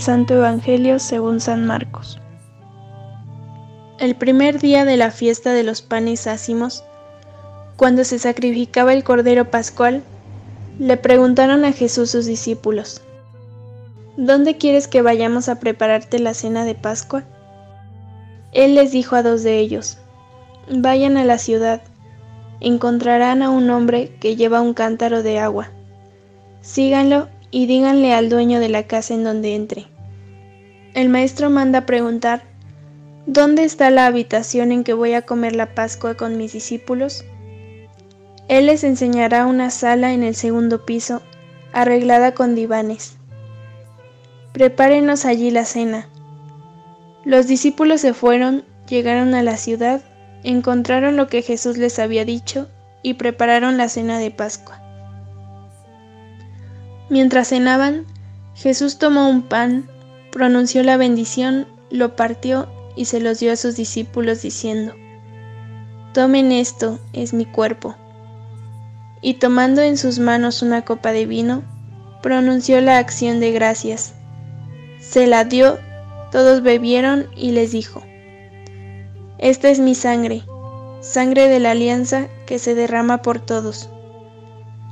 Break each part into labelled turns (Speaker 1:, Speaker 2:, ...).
Speaker 1: Santo Evangelio según San Marcos. El primer día de la fiesta de los panes ácimos, cuando se sacrificaba el Cordero Pascual, le preguntaron a Jesús sus discípulos, ¿Dónde quieres que vayamos a prepararte la cena de Pascua? Él les dijo a dos de ellos, Vayan a la ciudad, encontrarán a un hombre que lleva un cántaro de agua. Síganlo y díganle al dueño de la casa en donde entre. El maestro manda preguntar, ¿dónde está la habitación en que voy a comer la Pascua con mis discípulos? Él les enseñará una sala en el segundo piso, arreglada con divanes. Prepárenos allí la cena. Los discípulos se fueron, llegaron a la ciudad, encontraron lo que Jesús les había dicho y prepararon la cena de Pascua. Mientras cenaban, Jesús tomó un pan, pronunció la bendición, lo partió y se los dio a sus discípulos diciendo, Tomen esto, es mi cuerpo. Y tomando en sus manos una copa de vino, pronunció la acción de gracias. Se la dio, todos bebieron y les dijo, Esta es mi sangre, sangre de la alianza que se derrama por todos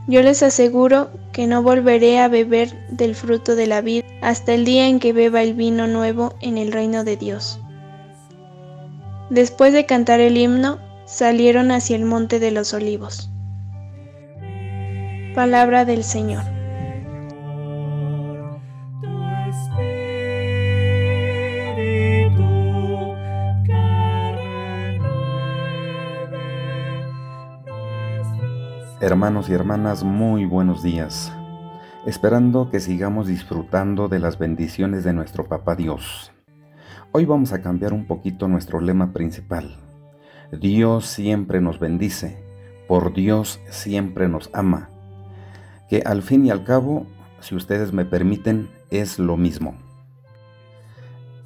Speaker 1: yo les aseguro que no volveré a beber del fruto de la vid hasta el día en que beba el vino nuevo en el reino de Dios. Después de cantar el himno, salieron hacia el monte de los olivos. Palabra del Señor.
Speaker 2: Hermanos y hermanas, muy buenos días. Esperando que sigamos disfrutando de las bendiciones de nuestro Papá Dios. Hoy vamos a cambiar un poquito nuestro lema principal. Dios siempre nos bendice, por Dios siempre nos ama. Que al fin y al cabo, si ustedes me permiten, es lo mismo.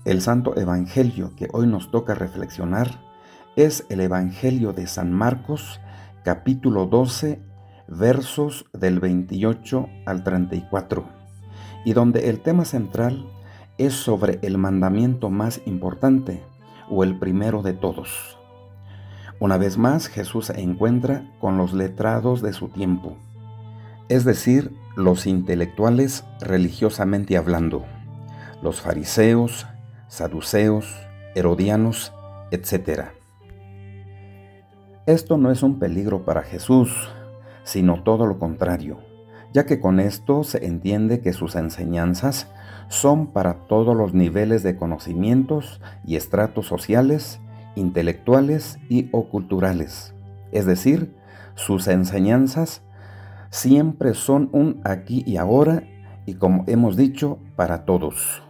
Speaker 2: El Santo Evangelio que hoy nos toca reflexionar es el Evangelio de San Marcos, capítulo 12, versos del 28 al 34, y donde el tema central es sobre el mandamiento más importante o el primero de todos. Una vez más, Jesús se encuentra con los letrados de su tiempo, es decir, los intelectuales religiosamente hablando, los fariseos, saduceos, herodianos, etc. Esto no es un peligro para Jesús, sino todo lo contrario, ya que con esto se entiende que sus enseñanzas son para todos los niveles de conocimientos y estratos sociales, intelectuales y o culturales. Es decir, sus enseñanzas siempre son un aquí y ahora y como hemos dicho, para todos.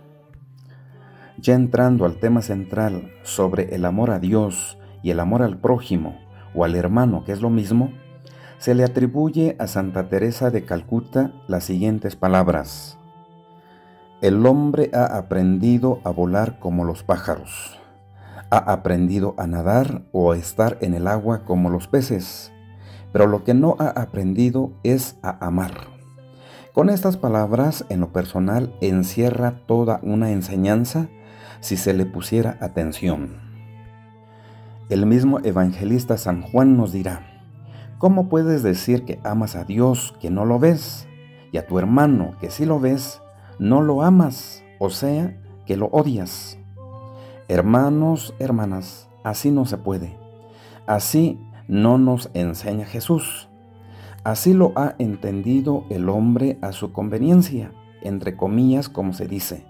Speaker 2: Ya entrando al tema central sobre el amor a Dios y el amor al prójimo o al hermano, que es lo mismo, se le atribuye a Santa Teresa de Calcuta las siguientes palabras. El hombre ha aprendido a volar como los pájaros. Ha aprendido a nadar o a estar en el agua como los peces. Pero lo que no ha aprendido es a amar. Con estas palabras, en lo personal, encierra toda una enseñanza si se le pusiera atención. El mismo evangelista San Juan nos dirá, ¿Cómo puedes decir que amas a Dios que no lo ves y a tu hermano que sí lo ves, no lo amas, o sea, que lo odias? Hermanos, hermanas, así no se puede. Así no nos enseña Jesús. Así lo ha entendido el hombre a su conveniencia, entre comillas como se dice,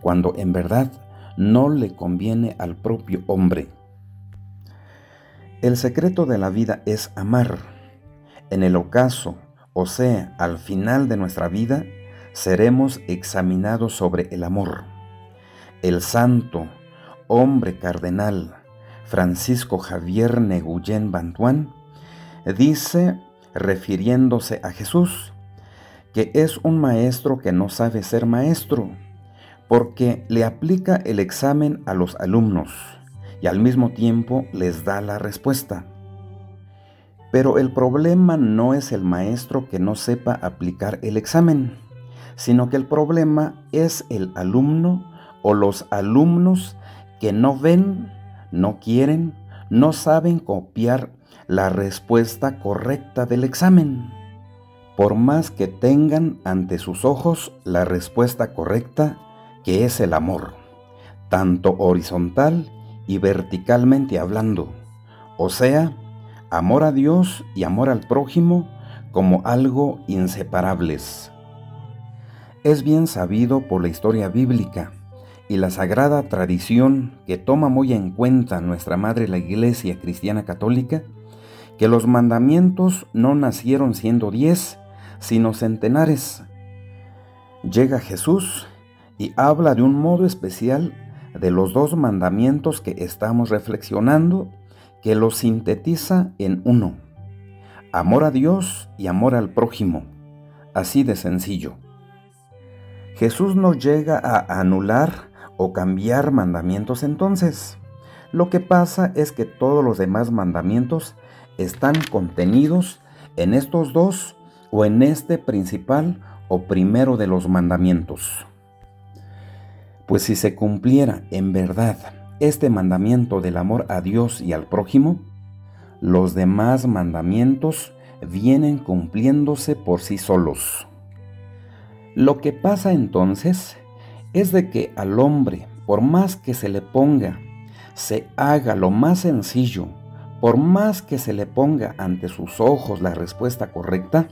Speaker 2: cuando en verdad no le conviene al propio hombre. El secreto de la vida es amar. En el ocaso, o sea, al final de nuestra vida, seremos examinados sobre el amor. El santo, hombre cardenal, Francisco Javier Neguyen Bantuán, dice, refiriéndose a Jesús, que es un maestro que no sabe ser maestro, porque le aplica el examen a los alumnos y al mismo tiempo les da la respuesta. Pero el problema no es el maestro que no sepa aplicar el examen, sino que el problema es el alumno o los alumnos que no ven, no quieren, no saben copiar la respuesta correcta del examen. Por más que tengan ante sus ojos la respuesta correcta, que es el amor, tanto horizontal y verticalmente hablando, o sea, amor a Dios y amor al prójimo como algo inseparables. Es bien sabido por la historia bíblica y la sagrada tradición que toma muy en cuenta nuestra Madre la Iglesia Cristiana Católica, que los mandamientos no nacieron siendo diez, sino centenares. Llega Jesús y habla de un modo especial de los dos mandamientos que estamos reflexionando, que los sintetiza en uno. Amor a Dios y amor al prójimo. Así de sencillo. Jesús no llega a anular o cambiar mandamientos entonces. Lo que pasa es que todos los demás mandamientos están contenidos en estos dos o en este principal o primero de los mandamientos. Pues si se cumpliera en verdad este mandamiento del amor a Dios y al prójimo, los demás mandamientos vienen cumpliéndose por sí solos. Lo que pasa entonces es de que al hombre, por más que se le ponga, se haga lo más sencillo, por más que se le ponga ante sus ojos la respuesta correcta,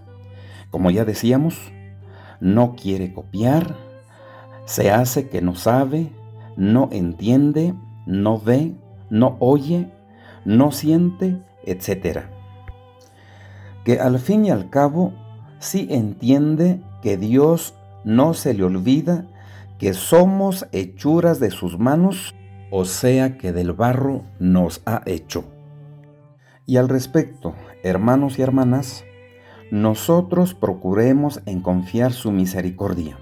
Speaker 2: como ya decíamos, no quiere copiar, se hace que no sabe, no entiende, no ve, no oye, no siente, etc. Que al fin y al cabo sí entiende que Dios no se le olvida que somos hechuras de sus manos, o sea que del barro nos ha hecho. Y al respecto, hermanos y hermanas, nosotros procuremos en confiar su misericordia,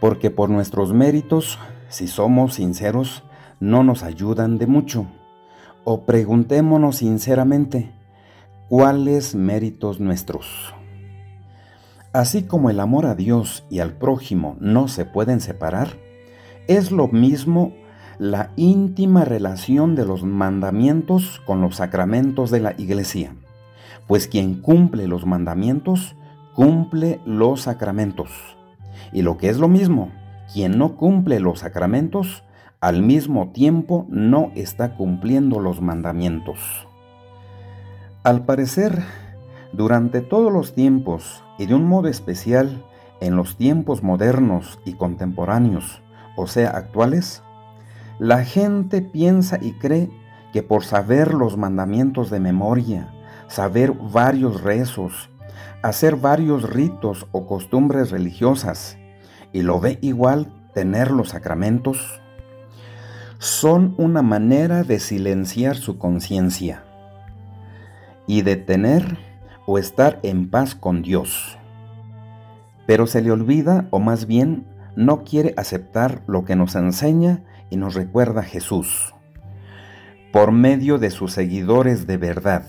Speaker 2: porque por nuestros méritos, si somos sinceros, no nos ayudan de mucho. O preguntémonos sinceramente, ¿cuáles méritos nuestros? Así como el amor a Dios y al prójimo no se pueden separar, es lo mismo la íntima relación de los mandamientos con los sacramentos de la iglesia, pues quien cumple los mandamientos, cumple los sacramentos. Y lo que es lo mismo, quien no cumple los sacramentos, al mismo tiempo no está cumpliendo los mandamientos. Al parecer, durante todos los tiempos y de un modo especial en los tiempos modernos y contemporáneos, o sea, actuales, la gente piensa y cree que por saber los mandamientos de memoria, saber varios rezos, hacer varios ritos o costumbres religiosas, y lo ve igual tener los sacramentos, son una manera de silenciar su conciencia y de tener o estar en paz con Dios. Pero se le olvida, o más bien, no quiere aceptar lo que nos enseña y nos recuerda Jesús, por medio de sus seguidores de verdad,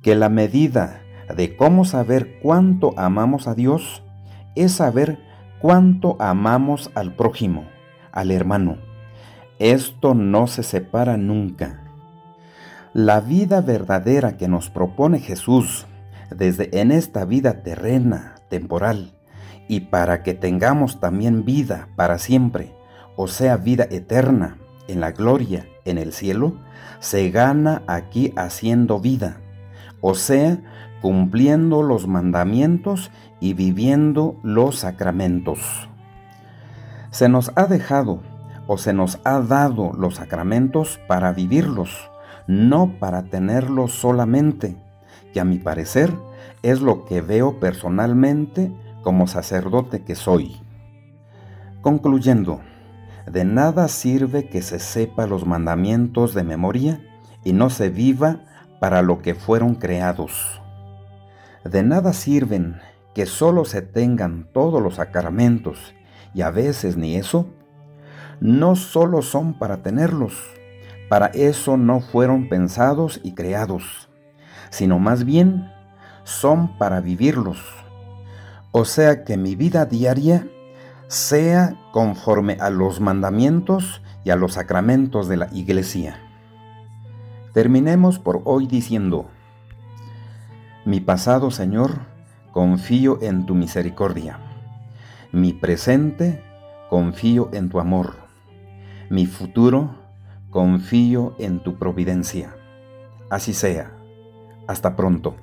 Speaker 2: que la medida de cómo saber cuánto amamos a Dios es saber cuánto amamos al prójimo, al hermano. Esto no se separa nunca. La vida verdadera que nos propone Jesús desde en esta vida terrena, temporal, y para que tengamos también vida para siempre, o sea, vida eterna, en la gloria, en el cielo, se gana aquí haciendo vida, o sea, cumpliendo los mandamientos y viviendo los sacramentos. Se nos ha dejado o se nos ha dado los sacramentos para vivirlos, no para tenerlo solamente, que a mi parecer es lo que veo personalmente como sacerdote que soy. Concluyendo, de nada sirve que se sepa los mandamientos de memoria y no se viva para lo que fueron creados. De nada sirven que solo se tengan todos los sacramentos y a veces ni eso. No solo son para tenerlos, para eso no fueron pensados y creados, sino más bien son para vivirlos. o sea que mi vida diaria sea conforme a los mandamientos y a los sacramentos de la iglesia. Terminemos por hoy diciendo, mi pasado Señor, confío en tu misericordia. Mi presente, confío en tu amor. Mi futuro, confío en tu providencia. Así sea. Hasta pronto.